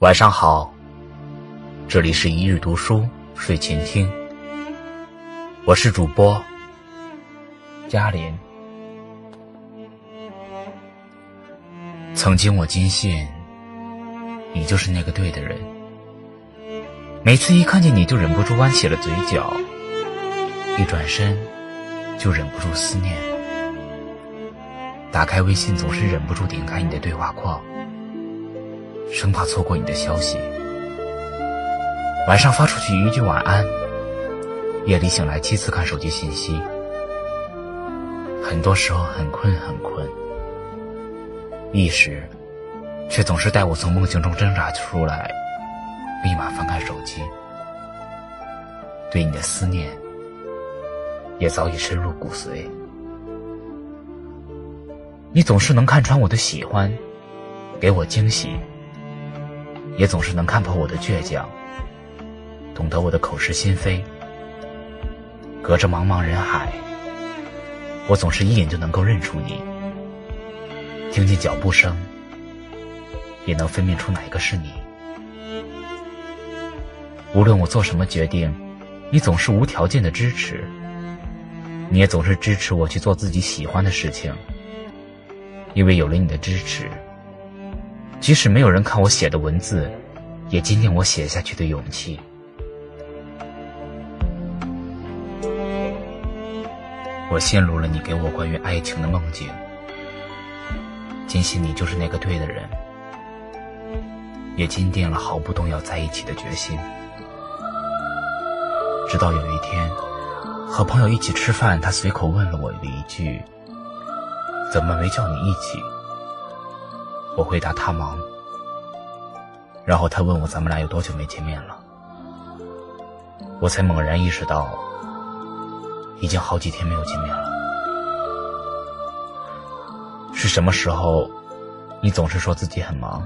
晚上好，这里是一日读书睡前听，我是主播嘉林。曾经我坚信，你就是那个对的人。每次一看见你就忍不住弯起了嘴角，一转身就忍不住思念。打开微信总是忍不住点开你的对话框。生怕错过你的消息，晚上发出去一句晚安，夜里醒来七次看手机信息，很多时候很困很困，意识却总是带我从梦境中挣扎出来，立马翻开手机，对你的思念也早已深入骨髓，你总是能看穿我的喜欢，给我惊喜。也总是能看破我的倔强，懂得我的口是心非。隔着茫茫人海，我总是一眼就能够认出你。听见脚步声，也能分辨出哪一个是你。无论我做什么决定，你总是无条件的支持。你也总是支持我去做自己喜欢的事情，因为有了你的支持。即使没有人看我写的文字，也坚定我写下去的勇气。我陷入了你给我关于爱情的梦境，坚信你就是那个对的人，也坚定了毫不动摇在一起的决心。直到有一天，和朋友一起吃饭，他随口问了我一句：“怎么没叫你一起？”我回答他忙，然后他问我咱们俩有多久没见面了，我才猛然意识到，已经好几天没有见面了。是什么时候，你总是说自己很忙，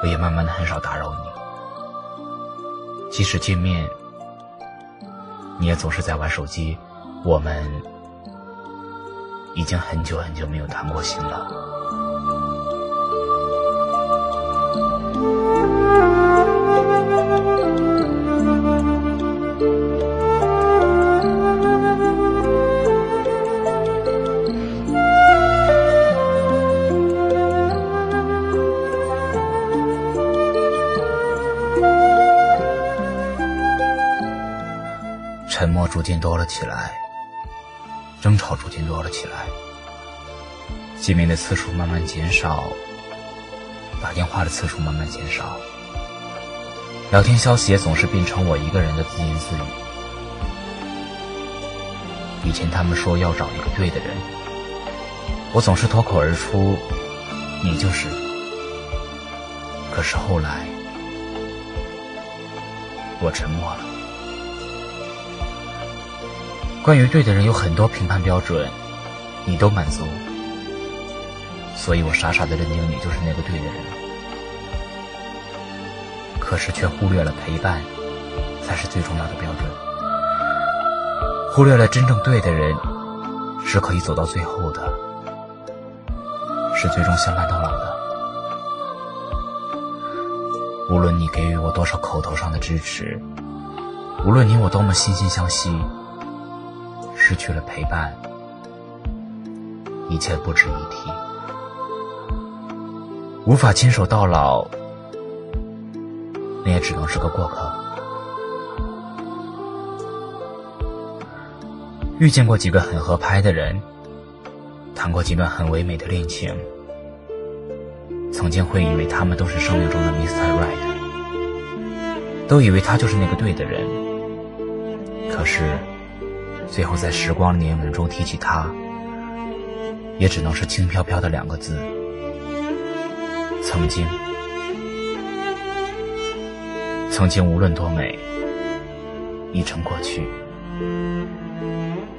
我也慢慢的很少打扰你。即使见面，你也总是在玩手机，我们已经很久很久没有谈过心了。沉默逐渐多了起来，争吵逐渐多了起来，见面的次数慢慢减少，打电话的次数慢慢减少，聊天消息也总是变成我一个人的自言自语。以前他们说要找一个对的人，我总是脱口而出：“你就是。”可是后来，我沉默了。关于对的人有很多评判标准，你都满足，所以我傻傻的认定你就是那个对的人。可是却忽略了陪伴才是最重要的标准，忽略了真正对的人是可以走到最后的，是最终相伴到老的。无论你给予我多少口头上的支持，无论你我多么惺惺相惜。失去了陪伴，一切不值一提。无法牵手到老，那也只能是个过客。遇见过几个很合拍的人，谈过几段很唯美的恋情，曾经会以为他们都是生命中的 Mr. Right，都以为他就是那个对的人，可是。最后，在时光的年轮中提起他，也只能是轻飘飘的两个字：曾经。曾经无论多美，已成过去。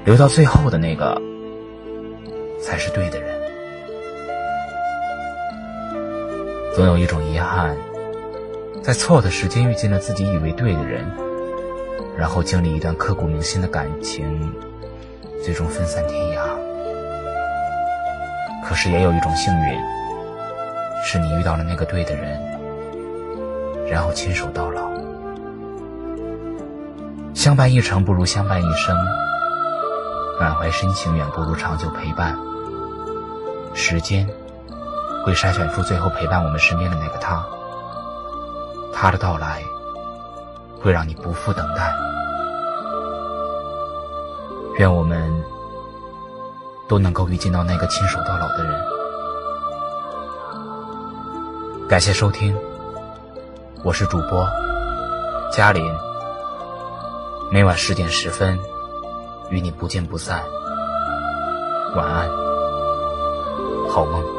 留到最后的那个，才是对的人。总有一种遗憾，在错的时间遇见了自己以为对的人。然后经历一段刻骨铭心的感情，最终分散天涯。可是也有一种幸运，是你遇到了那个对的人，然后牵手到老。相伴一程不如相伴一生，满怀深情远不如长久陪伴。时间会筛选出最后陪伴我们身边的那个他，他的到来会让你不负等待。愿我们都能够遇见到那个牵手到老的人。感谢收听，我是主播嘉林。每晚十点十分，与你不见不散。晚安，好梦。